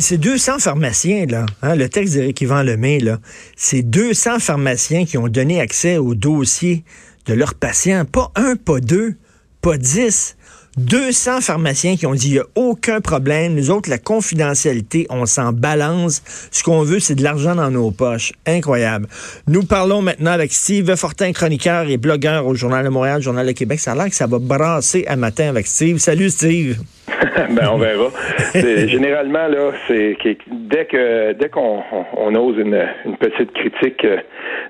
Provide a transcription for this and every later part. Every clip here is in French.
c'est 200 pharmaciens, là. Hein, le texte d'Éric Yvan Lemay, là. C'est 200 pharmaciens qui ont donné accès au dossier de leurs patients. Pas un, pas deux, pas dix. 200 pharmaciens qui ont dit il n'y a aucun problème. Nous autres, la confidentialité, on s'en balance. Ce qu'on veut, c'est de l'argent dans nos poches. Incroyable. Nous parlons maintenant avec Steve Fortin, chroniqueur et blogueur au Journal de Montréal, Journal de Québec. Ça a l'air que ça va brasser à matin avec Steve. Salut, Steve. ben, on verra. généralement, là, c'est dès que dès qu'on on, ose une, une, petite critique euh,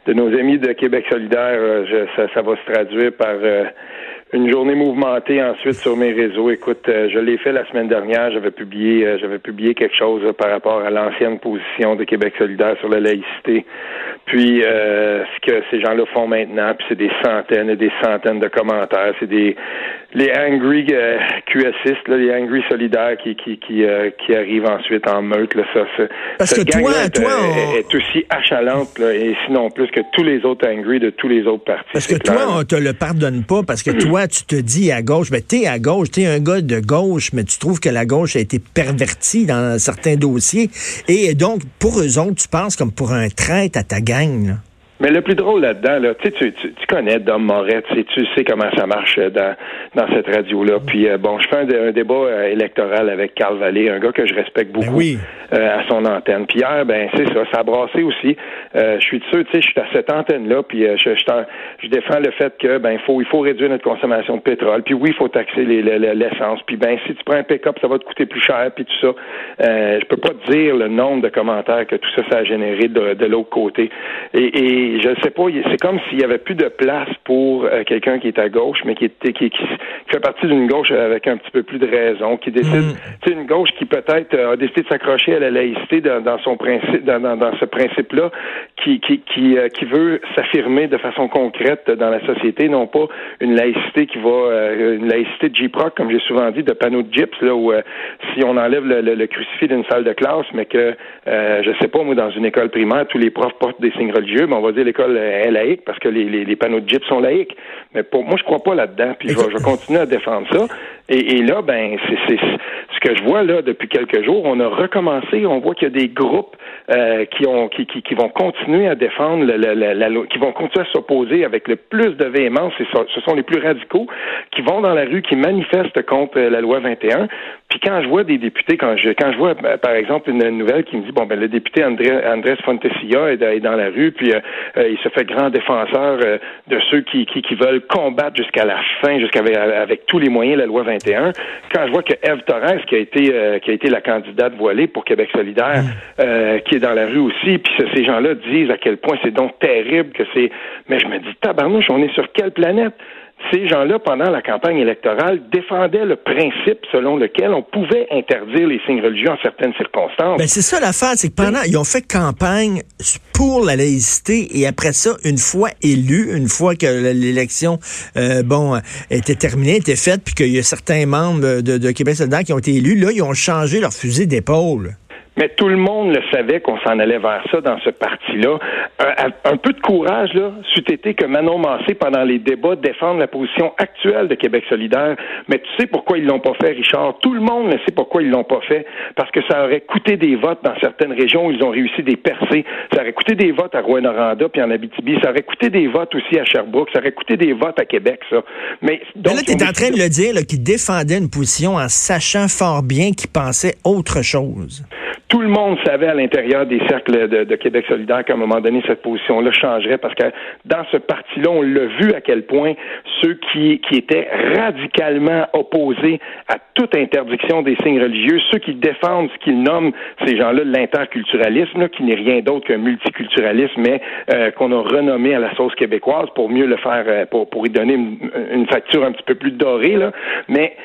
de nos amis de Québec solidaire, euh, ça, ça, va se traduire par euh, une journée mouvementée ensuite sur mes réseaux. Écoute, je l'ai fait la semaine dernière. J'avais publié, j'avais publié quelque chose par rapport à l'ancienne position de Québec solidaire sur la laïcité. Puis euh, ce que ces gens-là font maintenant, puis c'est des centaines et des centaines de commentaires. C'est des les angry euh, QSistes, là, les angry solidaires qui qui qui, qui arrivent ensuite en meute. Là, ça, Parce que toi, toi, est, aussi achalante là, et sinon plus que tous les autres angry de tous les autres partis. Parce que toi, on te le pardonne pas parce que toi tu te dis à gauche, ben, t'es à gauche, t'es un gars de gauche, mais tu trouves que la gauche a été pervertie dans certains dossiers. Et donc, pour eux autres, tu penses comme pour un traître à ta gang, là. Mais le plus drôle là-dedans, là, tu, tu, tu connais Dom Moret, tu, tu sais comment ça marche euh, dans, dans cette radio-là. Puis euh, bon, je fais un, débat euh, électoral avec Carl Vallée, un gars que je respecte ben beaucoup à son antenne. Puis hier, ben c'est ça, ça a brassé aussi. je suis sûr, tu sais, je suis à cette antenne-là, puis je, je, défends le fait que ben il faut il faut réduire notre consommation de pétrole. Puis oui, il faut taxer l'essence. puis ben si tu prends un pick-up, ça va te coûter plus cher, puis tout ça. je peux pas te dire le nombre de commentaires que tout ça, ça a généré de, de l'autre côté. et je ne sais pas, c'est comme s'il y avait plus de place pour euh, quelqu'un qui est à gauche, mais qui, est, qui, fait partie d'une gauche avec un petit peu plus de raison, qui décide, mm. c'est une gauche qui peut-être euh, a décidé de s'accrocher à la laïcité dans, son principe, dans, dans, ce principe-là, qui, qui, qui, euh, qui veut s'affirmer de façon concrète dans la société, non pas une laïcité qui va, une laïcité de J-Proc, comme j'ai souvent dit, de panneau de gyps, là, où si on enlève le, le, crucifix d'une salle de classe, mais que, je sais pas, moi, dans une école primaire, tous les profs portent des signes religieux, mais on va dire l'école est laïque parce que les, les, panneaux de gyps sont laïques. Mais pour moi, je crois pas là-dedans. Puis je vais, continuer à défendre ça. Et, là, ben, c'est ce que je vois là depuis quelques jours. On a recommencé. On voit qu'il y a des groupes euh, qui ont qui, qui, qui, vont continuer à défendre la, la, la, qui vont continuer à s'opposer avec le plus de véhémence. Ce sont les plus radicaux qui vont dans la rue, qui manifestent contre la loi 21. Puis quand je vois des députés, quand je quand je vois ben, par exemple une nouvelle qui me dit bon ben le député André, Andrés Fontesilla est, dans la rue, puis euh, euh, il se fait grand défenseur de ceux qui, qui, qui veulent combattre jusqu'à la fin, jusqu'à avec, tous les moyens la loi 21. Quand je vois que Eve Torres, qui a été euh, qui a été la candidate voilée pour Québec solidaire, mm. euh, qui est dans la rue aussi, puis ces gens-là disent à quel point c'est donc terrible que c'est. Mais je me dis tabarnouche, on est sur quelle planète? Ces gens-là, pendant la campagne électorale, défendaient le principe selon lequel on pouvait interdire les signes religieux en certaines circonstances. Ben c'est ça l'affaire, c'est que pendant, ils ont fait campagne pour la laïcité et après ça, une fois élus, une fois que l'élection, euh, bon, était terminée, était faite, puis qu'il y a certains membres de, de Québec solidaire qui ont été élus, là, ils ont changé leur fusil d'épaule. Mais tout le monde le savait qu'on s'en allait vers ça dans ce parti-là. Un, peu de courage, là, c'eût été que Manon Massé, pendant les débats, défende la position actuelle de Québec solidaire. Mais tu sais pourquoi ils l'ont pas fait, Richard? Tout le monde ne sait pourquoi ils l'ont pas fait. Parce que ça aurait coûté des votes dans certaines régions où ils ont réussi des percées. Ça aurait coûté des votes à Rouen-Noranda puis en Abitibi. Ça aurait coûté des votes aussi à Sherbrooke. Ça aurait coûté des votes à Québec, ça. Mais, donc, là, tu es en train de le dire, qu'ils défendaient une position en sachant fort bien qu'ils pensaient autre chose tout le monde savait à l'intérieur des cercles de, Québec solidaire qu'à un moment donné, cette position-là changerait parce que dans ce parti-là, on l'a vu à quel point ceux qui, qui étaient radicalement opposés à toute interdiction des signes religieux, ceux qui défendent ce qu'ils nomment ces gens-là l'interculturalisme, qui n'est rien d'autre qu'un multiculturalisme, mais euh, qu'on a renommé à la sauce québécoise pour mieux le faire, euh, pour, pour y donner une, une facture un petit peu plus dorée, là. mais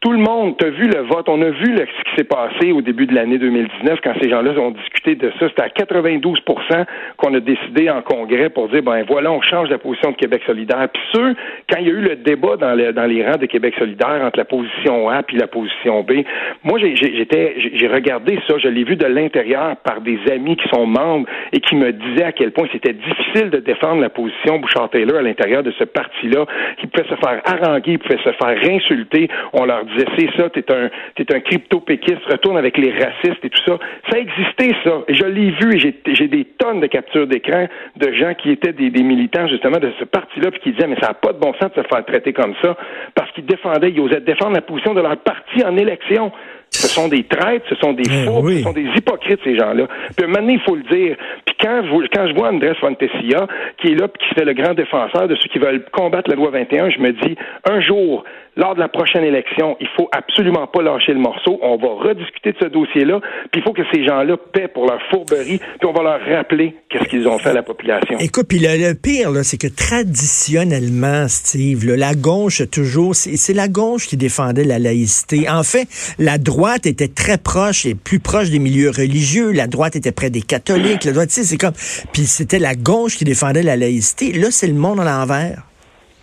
tout le monde, a vu le vote, on a vu ce qui s'est passé au début de l'année 2019 quand ces gens-là ont discuté de ça. C'était à 92% qu'on a décidé en congrès pour dire, ben voilà, on change la position de Québec solidaire. Puis ceux, quand il y a eu le débat dans, dans les rangs de Québec solidaire entre la position A puis la position B, moi, j'étais, j'ai regardé ça, je l'ai vu de l'intérieur par des amis qui sont membres et qui me disaient à quel point c'était difficile de défendre la position Bouchard-Taylor à l'intérieur de ce parti-là, qui pouvait se faire haranguer, pouvait se faire insulter. On leur disait c'est ça, t'es un t'es un crypto-péquiste, retourne avec les racistes et tout ça. Ça existait ça, et je l'ai vu, et j'ai des tonnes de captures d'écran de gens qui étaient des, des militants justement de ce parti-là, puis qui disaient mais ça n'a pas de bon sens de se faire traiter comme ça, parce qu'ils défendaient, ils osaient défendre la position de leur parti en élection. Ce sont des traîtres, ce sont des eh faux, ce sont des hypocrites, ces gens-là. Puis maintenant, il faut le dire. Puis quand je, quand je vois Andrés Fontessia, qui est là, puis qui fait le grand défenseur de ceux qui veulent combattre la loi 21, je me dis, un jour, lors de la prochaine élection, il faut absolument pas lâcher le morceau. On va rediscuter de ce dossier-là, puis il faut que ces gens-là paient pour leur fourberie, puis on va leur rappeler qu'est-ce qu'ils ont fait à la population. Écoute, puis le, pire, c'est que traditionnellement, Steve, la gauche, toujours, c'est la gauche qui défendait la laïcité. En fait, la droite était très proche et plus proche des milieux religieux. La droite était près des catholiques. La droite, c'est comme... Puis c'était la gauche qui défendait la laïcité. Là, c'est le monde à l'envers.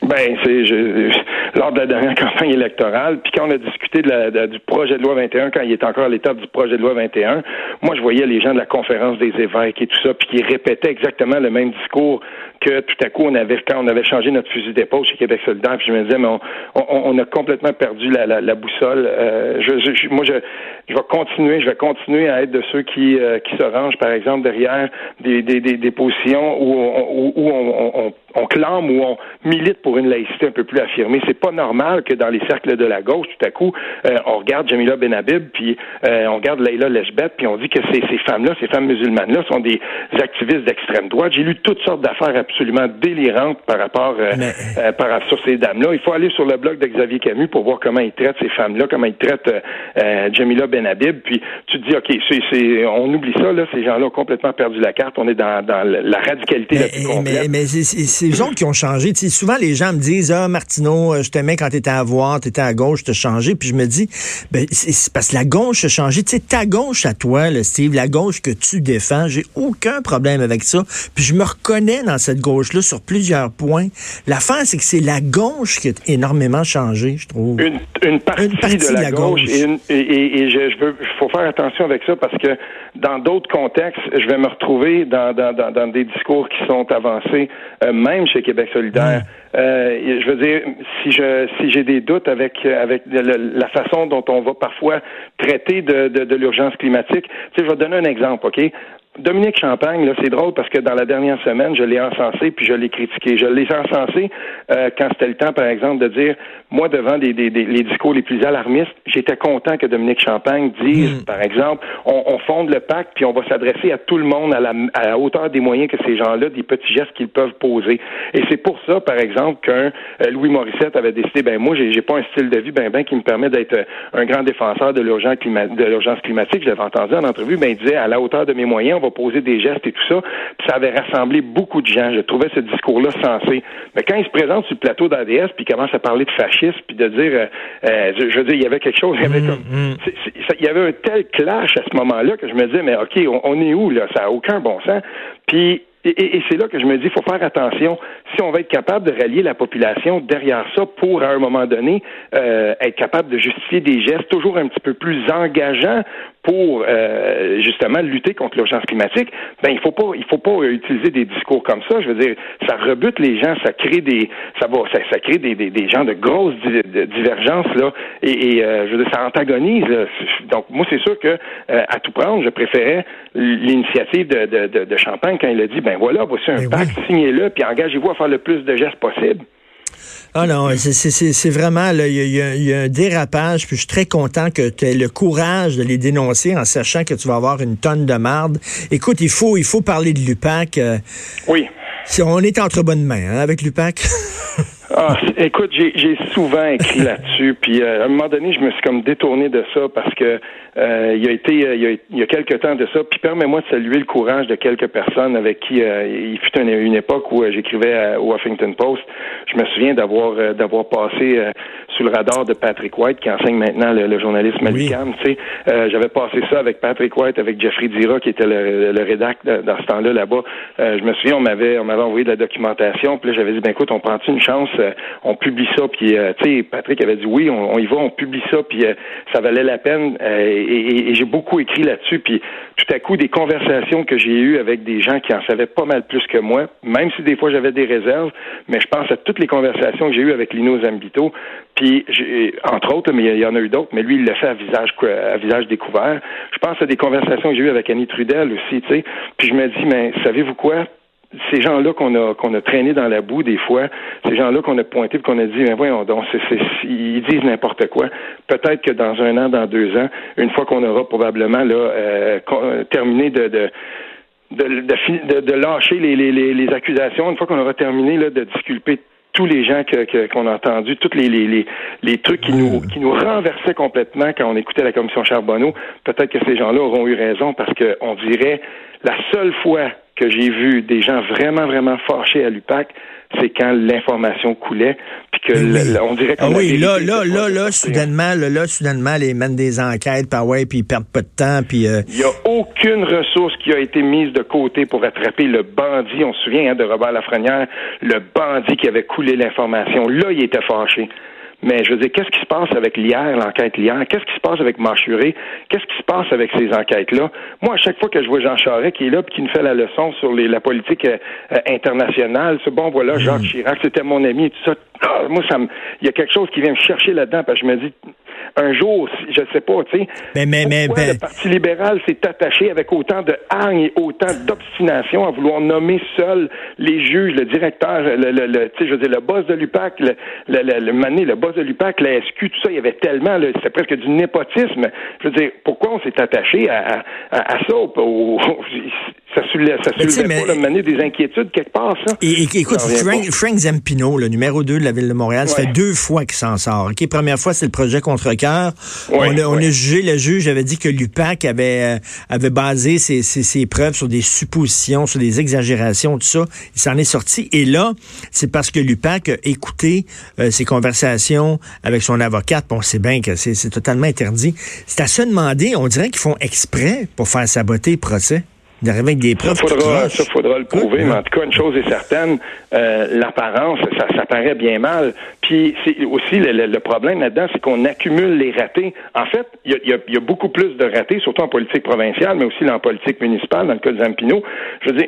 Ben, c'est lors de la dernière campagne électorale, puis quand on a discuté de du projet de loi 21, quand il était encore à l'étape du projet de loi 21, moi je voyais les gens de la conférence des évêques et tout ça, puis qui répétaient exactement le même discours que tout à coup on avait quand on avait changé notre fusil d'épaule chez Québec solidaire, puis je me disais mais on, a complètement perdu la, la, boussole. Euh, je, moi je, je vais continuer, je vais continuer à être de ceux qui euh, qui se rangent par exemple derrière des, des, des, des positions où on, où on, on, on clame ou on milite pour une laïcité un peu plus affirmée. C'est pas normal que dans les cercles de la gauche, tout à coup, euh, on regarde Jamila Benhabib, puis euh, on regarde Leila Leshbet, puis on dit que ces, ces femmes-là, ces femmes musulmanes-là, sont des activistes d'extrême droite. J'ai lu toutes sortes d'affaires absolument délirantes par rapport euh, euh par, sur ces dames-là. Il faut aller sur le blog de Xavier Camus pour voir comment il traite ces femmes-là, comment il traite Jamila Benhabib. Puis tu te dis, ok, c'est, on oublie ça là, ces gens-là ont complètement perdu la carte. On est dans, dans la radicalité mais, la plus complète. Mais, c'est les gens qui ont changé. souvent, les gens me disent, ah, Martineau, euh, je t'aimais quand t'étais à voir, t'étais à gauche, t'as changé. Puis je me dis, ben, c'est parce que la gauche a changé. Tu sais, ta gauche à toi, le Steve, la gauche que tu défends, j'ai aucun problème avec ça. Puis je me reconnais dans cette gauche-là sur plusieurs points. La fin, c'est que c'est la gauche qui a énormément changé, je trouve. Une, une, partie, de la, gauche. Et, et, je, veux, faire attention avec ça parce que dans d'autres contextes, je vais me retrouver dans, dans, dans, des discours qui sont avancés, euh, même chez Québec solidaire. Euh, je veux dire, si je si j'ai des doutes avec avec la façon dont on va parfois traiter de, de, de l'urgence climatique, tu sais, je vais donner un exemple, ok? Dominique Champagne, là, c'est drôle parce que dans la dernière semaine, je l'ai encensé puis je l'ai critiqué. Je l'ai encensé euh, quand c'était le temps, par exemple, de dire, moi, devant des, des, les discours les plus alarmistes, j'étais content que Dominique Champagne dise, hmm. par exemple, on, on, fonde le pacte puis on va s'adresser à tout le monde à la, à la hauteur des moyens que ces gens-là, des petits gestes qu'ils peuvent poser. Et c'est pour ça, par exemple, qu'un euh, Louis Morissette avait décidé, ben moi, j'ai, j'ai pas un style de vie ben ben qui me permet d'être euh, un grand défenseur de l'urgence, clima, de l'urgence climatique. Je l'avais entendu en entrevue, ben il disait, à la hauteur de mes moyens, on va poser des gestes et tout ça. Puis ça avait rassemblé beaucoup de gens. Je trouvais ce discours-là sensé. Mais quand il se présente sur le plateau d'ADS, puis commence à parler de fascisme, puis de dire, euh, euh, je, veux dire, il y avait quelque chose, il y avait mm, comme, mm. il y avait un tel clash à ce moment-là que je me disais, mais OK, on, est où, là? Ça n'a aucun bon sens. Puis et, c'est là que je me dis, il faut faire attention. Si on va être capable de rallier la population derrière ça pour, à un moment donné, euh, être capable de justifier des gestes toujours un petit peu plus engageants pour euh, justement lutter contre l'urgence climatique, ben il faut pas il faut pas utiliser des discours comme ça. Je veux dire, ça rebute les gens, ça crée des ça va ça, crée des, des, des, gens de grosses divergences là et, euh, je veux dire ça antagonise. Donc moi c'est sûr que euh, à tout prendre, je préférais l'initiative de, de, de, Champagne quand il a dit ben voilà voici un pacte, signez-le puis engagez-vous à faire le plus de gestes possible. Ah non, c'est vraiment, il y, a un dérapage, puis je suis très content que tu aies le courage de les dénoncer en sachant que tu vas avoir une tonne de marde. Écoute, il faut, il faut parler de l'UPAC. Euh, oui. Si on est entre bonnes mains hein, avec l'UPAC. Ah, écoute, j'ai souvent écrit là-dessus, puis euh, à un moment donné, je me suis comme détourné de ça parce que euh, il y a été, euh, il, y a, il y a quelques temps de ça. Puis permets-moi de saluer le courage de quelques personnes avec qui il fut une, une époque où j'écrivais au Huffington Post. Je me souviens d'avoir d'avoir passé sous le radar de Patrick White, qui enseigne maintenant le, journalisme à Tu sais, j'avais passé ça avec Patrick White, avec Jeffrey Dira, qui était le, le rédac dans ce temps-là là-bas. je me souviens, on m'avait on m'avait envoyé de la documentation. Puis là, j'avais dit, ben écoute, on prend une chance on publie ça, puis tu sais, Patrick avait dit oui, on, y va, on publie ça, puis ça valait la peine. et, j'ai beaucoup écrit là-dessus, puis tout à coup, des conversations que j'ai eues avec des gens qui en savaient pas mal plus que moi, même si des fois j'avais des réserves, mais je pense à toutes les conversations que j'ai eues avec Lino Zambito, puis entre autres, mais il y en a eu d'autres, mais lui, il l'a fait à visage, à visage découvert. Je pense à des conversations que j'ai eues avec Annie Trudel aussi, tu sais. Puis je me dis, mais savez-vous quoi? Ces gens-là qu'on a qu'on a traîné dans la boue des fois, ces gens-là qu'on a pointés qu'on a dit, mais voyons donc, ils disent n'importe quoi. Peut-être que dans un an, dans deux ans, une fois qu'on aura probablement là euh, terminé de, de de, lâcher les, les, les, accusations, une fois qu'on aura terminé de disculper tous les gens qu'on a entendus, tous les, les, les, trucs qui nous, qui nous renversaient complètement quand on écoutait la commission Charbonneau, peut-être que ces gens-là auront eu raison parce qu'on dirait la seule fois que j'ai vu des gens vraiment, vraiment fâchés à l'UPAC, c'est quand l'information coulait, puis que on dirait que ah oui, là, là, là, là, soudainement, là, là, soudainement, les mènent des enquêtes, puis ouais, puis ils perdent pas de temps, puis. Euh, Il y a aucune ressource qui a été mise de côté pour attraper le bandit. On se souvient hein, de Robert Lafrenière, le bandit qui avait coulé l'information. Là, il était fâché. Mais je veux dire, qu'est-ce qui se passe avec l'IR, l'enquête l'IR? Qu'est-ce qui se passe avec Machuré? Qu'est-ce qui se passe avec ces enquêtes-là? Moi, à chaque fois que je vois Jean Charest qui est là et qui nous fait la leçon sur les, la politique euh, euh, internationale, c'est bon, voilà, Jacques mm. Chirac, c'était mon ami et tout ça. Ah, moi, ça me, il y a quelque chose qui vient me chercher là-dedans parce que je me dis, un jour, je sais pas, tu sais. Mais, mais, mais, ben le Parti libéral s'est attaché avec autant de hargne et autant d'obstination à vouloir nommer seul les juges, le directeur, le, le, le tu sais, je veux dire, le boss de l'UPAC, le, le, le, le, le boss de l'UPAC, la SQ, tout ça, il y avait tellement, c'est presque du népotisme. Je veux dire, pourquoi on s'est attaché à, à, à, ça? Au, ça soulevait, ça soulevait pas, mais... des inquiétudes quelque part, ça? Et, écoute, Frank, Frank, Zampino, le numéro 2 de la Ville de Montréal, ça fait deux fois qu'il s'en sort. OK, première fois, c'est le projet contre on, a, jugé, le juge avait dit que l'UPAC avait, euh, avait basé ses, ses, preuves sur des suppositions, sur des exagérations, tout ça. Il s'en est sorti. Et là, c'est parce que l'UPAC a écouté euh, ses conversations avec son avocate. Bon, c'est bien que c'est totalement interdit. C'est à se demander, on dirait qu'ils font exprès pour faire saboter le procès avec des preuves. Ça faudra, ça faudra le prouver, mais en tout cas, une chose est certaine, euh, l'apparence, ça, ça paraît bien mal. Puis c'est aussi le, problème là-dedans, c'est qu'on accumule les ratés. En fait, il y a, y a, beaucoup plus de ratés, surtout en politique provinciale, mais aussi en politique municipale, dans le cas de Zampino. Je veux dire,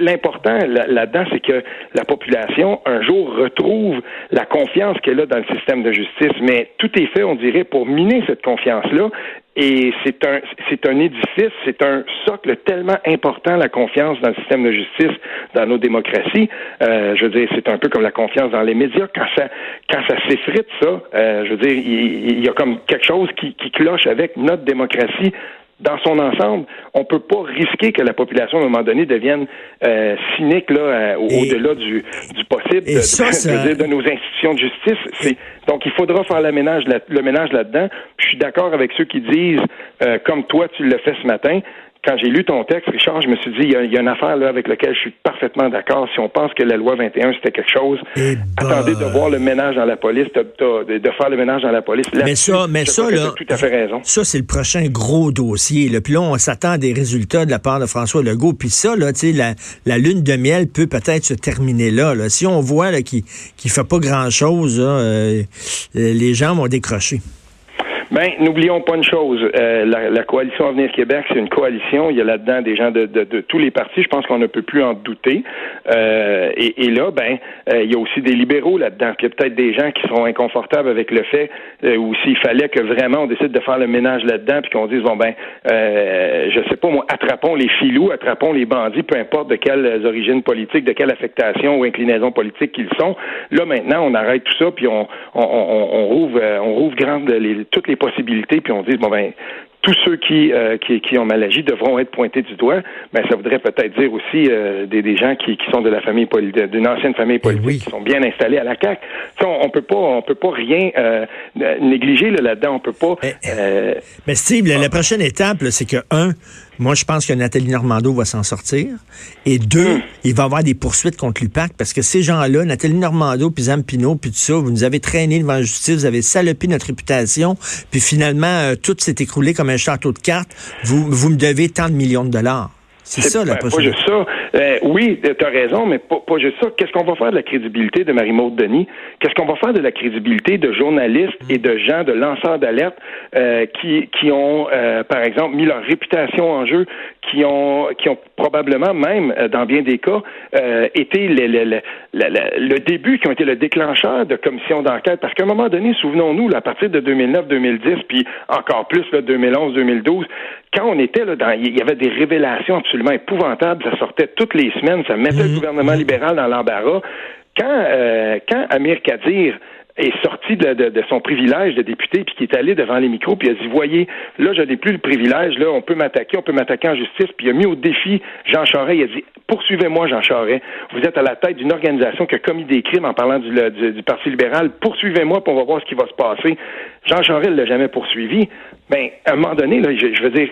l'important là-dedans, c'est que la population, un jour, retrouve la confiance qu'elle a dans le système de justice. Mais tout est fait, on dirait, pour miner cette confiance-là. Et c'est un, c'est un édifice, c'est un socle tellement important, la confiance dans le système de justice, dans nos démocraties. Euh, je veux dire, c'est un peu comme la confiance dans les médias. Quand ça, quand ça s'effrite, ça, euh, je veux dire, il, il, y a comme quelque chose qui, qui cloche avec notre démocratie dans son ensemble, on peut pas risquer que la population, à un moment donné, devienne euh, cynique là, euh, au-delà du, du possible de, de, nos institutions de justice. Donc, il faudra faire le ménage, le ménage là-dedans. Je suis d'accord avec ceux qui disent, euh, comme toi, tu l'as fait ce matin, quand j'ai lu ton texte, Richard, je me suis dit, il y a, une affaire là avec laquelle je suis parfaitement d'accord. Si on pense que la loi 21, c'était quelque chose, eh attendez de voir le ménage dans la police, de, faire le ménage dans la police. mais ça, mais ça, là, tout à fait raison. Ça, c'est le prochain gros dossier. Là. Puis là, on s'attend à des résultats de la part de François Legault. Puis ça, là, tu sais, la, la, lune de miel peut peut-être se terminer là. là. Si on voit qu'il ne fait pas grand-chose, euh, les gens vont décrocher. Ben, n'oublions pas une chose. Euh, la, la, coalition Avenir Québec, c'est une coalition. Il y a là-dedans des gens de, de, de, tous les partis. Je pense qu'on ne peut plus en douter. Euh, et, et, là, ben, euh, il y a aussi des libéraux là-dedans. il y a peut-être des gens qui seront inconfortables avec le fait, euh, ou s'il fallait que vraiment on décide de faire le ménage là-dedans, puis qu'on dise bon ben, je sais pas moi, attrapons les filous, attrapons les bandits, peu importe de quelles origines politiques, de quelle affectation ou inclinaison politique qu'ils sont. Là maintenant, on arrête tout ça, puis on, on, on, on rouvre, on rouvre grande les, toutes les possibilités, puis on dit, bon, ben, tous ceux qui, euh, qui, qui, ont mal agi devront être pointés du doigt, ben ça voudrait peut-être dire aussi euh, des, des, gens qui, qui, sont de la famille d'une ancienne famille eh politique qui sont bien installés à la CAC. on, on peut pas on peut pas rien euh, négliger là-dedans. On peut pas. Mais, mais Steve, la, prochaine étape, c'est que un, moi, je pense que Nathalie Normando va s'en sortir. Et deux, hmm. il va y avoir des poursuites contre l'UPAC parce que ces gens-là, Nathalie Normando, puis Zampino, puis tout ça, vous nous avez traîné devant la justice, vous avez salopé notre réputation, puis finalement, tout s'est écroulé comme un château de cartes, vous, vous me devez tant de millions de dollars. C'est ça, la prochaine. Pas juste ça. Euh, Oui, tu as raison, mais pas, pas juste ça. Qu'est-ce qu'on va faire de la crédibilité de Marie-Maude Denis? Qu'est-ce qu'on va faire de la crédibilité de journalistes et de gens, de lanceurs d'alerte euh, qui, qui ont, euh, par exemple, mis leur réputation en jeu, qui ont, qui ont probablement même, euh, dans bien des cas, été le, le, le, début, qui ont été le déclencheur de commissions d'enquête. Parce qu'à un moment donné, souvenons-nous, à partir de 2009-2010, puis encore plus, 2011-2012, quand on était là, dans, il y avait des révélations absolument épouvantables. Ça sortait toutes les semaines. Ça mettait le mhm. gouvernement libéral dans l'embarras. Quand, euh, quand Amir Kadir est sorti de, de, son privilège de député, puis qui est allé devant les micros, puis il a dit, voyez, là, je n'ai plus le privilège, là, on peut m'attaquer, on peut m'attaquer en justice, puis il a mis au défi Jean Charest, il a dit, poursuivez-moi, Jean Charest, vous êtes à la tête d'une organisation qui a commis des crimes en parlant du, du, Parti libéral, poursuivez-moi, puis on va voir ce qui va se passer. Jean Charest ne l'a jamais poursuivi. Ben, à un moment donné, là, je, je veux dire,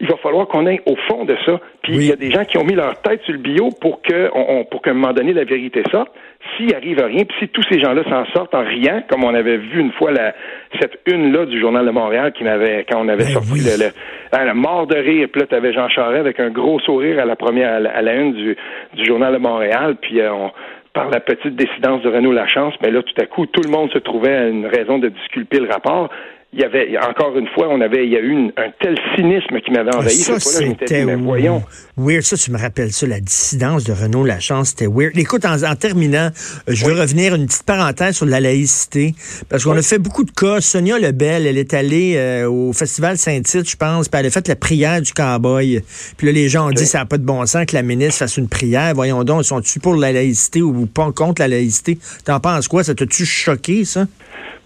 il va falloir qu'on aille au fond de ça. Puis il y a des gens qui ont mis leur tête sur le bio pour que, on, pour qu'à un moment donné, la vérité sorte. S'il arrive à rien, puis si tous ces gens-là s'en sortent en riant, comme on avait vu une fois la, cette une-là du Journal de Montréal qui m'avait, quand on avait ben sorti le, hein, la mort de rire, puis là, t'avais Jean Charest avec un gros sourire à la première, à la, une du, du Journal de Montréal, puis euh, on, par la petite décidence de Renaud Lachance, mais là, tout à coup, tout le monde se trouvait à une raison de disculper le rapport il y avait encore une fois, on avait, il y a eu un tel cynisme qui m'avait envahi. Ça, c'était voyons. Weird, ça, tu me rappelles ça, la dissidence de Renaud Lachance, c'était weird. Écoute, en, terminant, euh, je veux revenir une petite parenthèse sur la laïcité, parce qu'on a fait beaucoup de cas. Sonia Lebel, elle est allée euh, au Festival Saint-Tite, je pense, puis elle a fait la prière du cowboy. Puis là, les gens ont dit, ça n'a pas de bon sens que la ministre fasse une prière. Voyons donc, sont-tu pour la laïcité ou pas contre la laïcité? T'en penses quoi? Ça t'a-tu choqué, ça?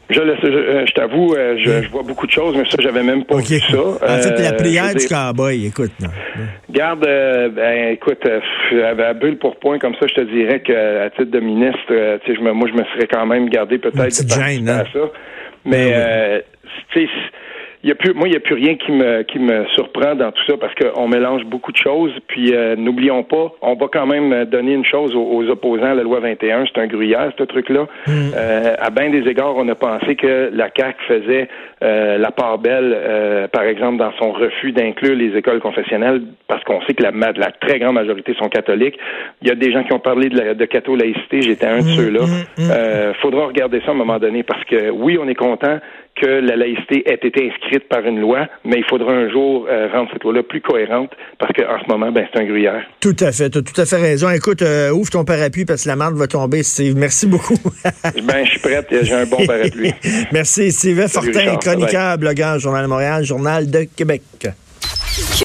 Je, je, je t'avoue, euh, je, vois beaucoup de choses, mais ça, j'avais même pas vu ça. En fait, la euh, prière du cowboy, écoute. Garde, euh, ben, écoute, à, bulle pour point comme ça, je te dirais qu'à titre de ministre, tu sais, moi, je me serais quand même gardé peut-être de à ça. Mais, ben tu sais, y a plus, moi, il n'y a plus rien qui me, qui me surprend dans tout ça parce qu'on mélange beaucoup de choses. Puis euh, n'oublions pas, on va quand même donner une chose aux, opposants à la loi 21. C'est un gruyère, ce truc-là. Mm. Euh, à bien des égards, on a pensé que la CAQ faisait euh, la part belle, par exemple, dans son refus d'inclure les écoles confessionnelles parce qu'on sait que la, la, très grande majorité sont catholiques. Il y a des gens qui ont parlé de, la, de catho-laïcité. J'étais un de mm, ceux-là. Mm, faudra regarder ça à un moment donné parce que oui, on est content que la laïcité ait été inscrite par une loi, mais il faudra un jour euh, rendre cette loi-là plus cohérente parce qu'en ce moment, ben, c'est un gruyère. Tout à fait, tu as tout à fait raison. Écoute, euh, ouvre ton parapluie parce que la marde va tomber, Steve. Merci beaucoup. ben, je suis prête, j'ai un bon parapluie. Merci, Steve Fortin, chroniqueur, blogueur, Journal de Montréal, Journal de Québec.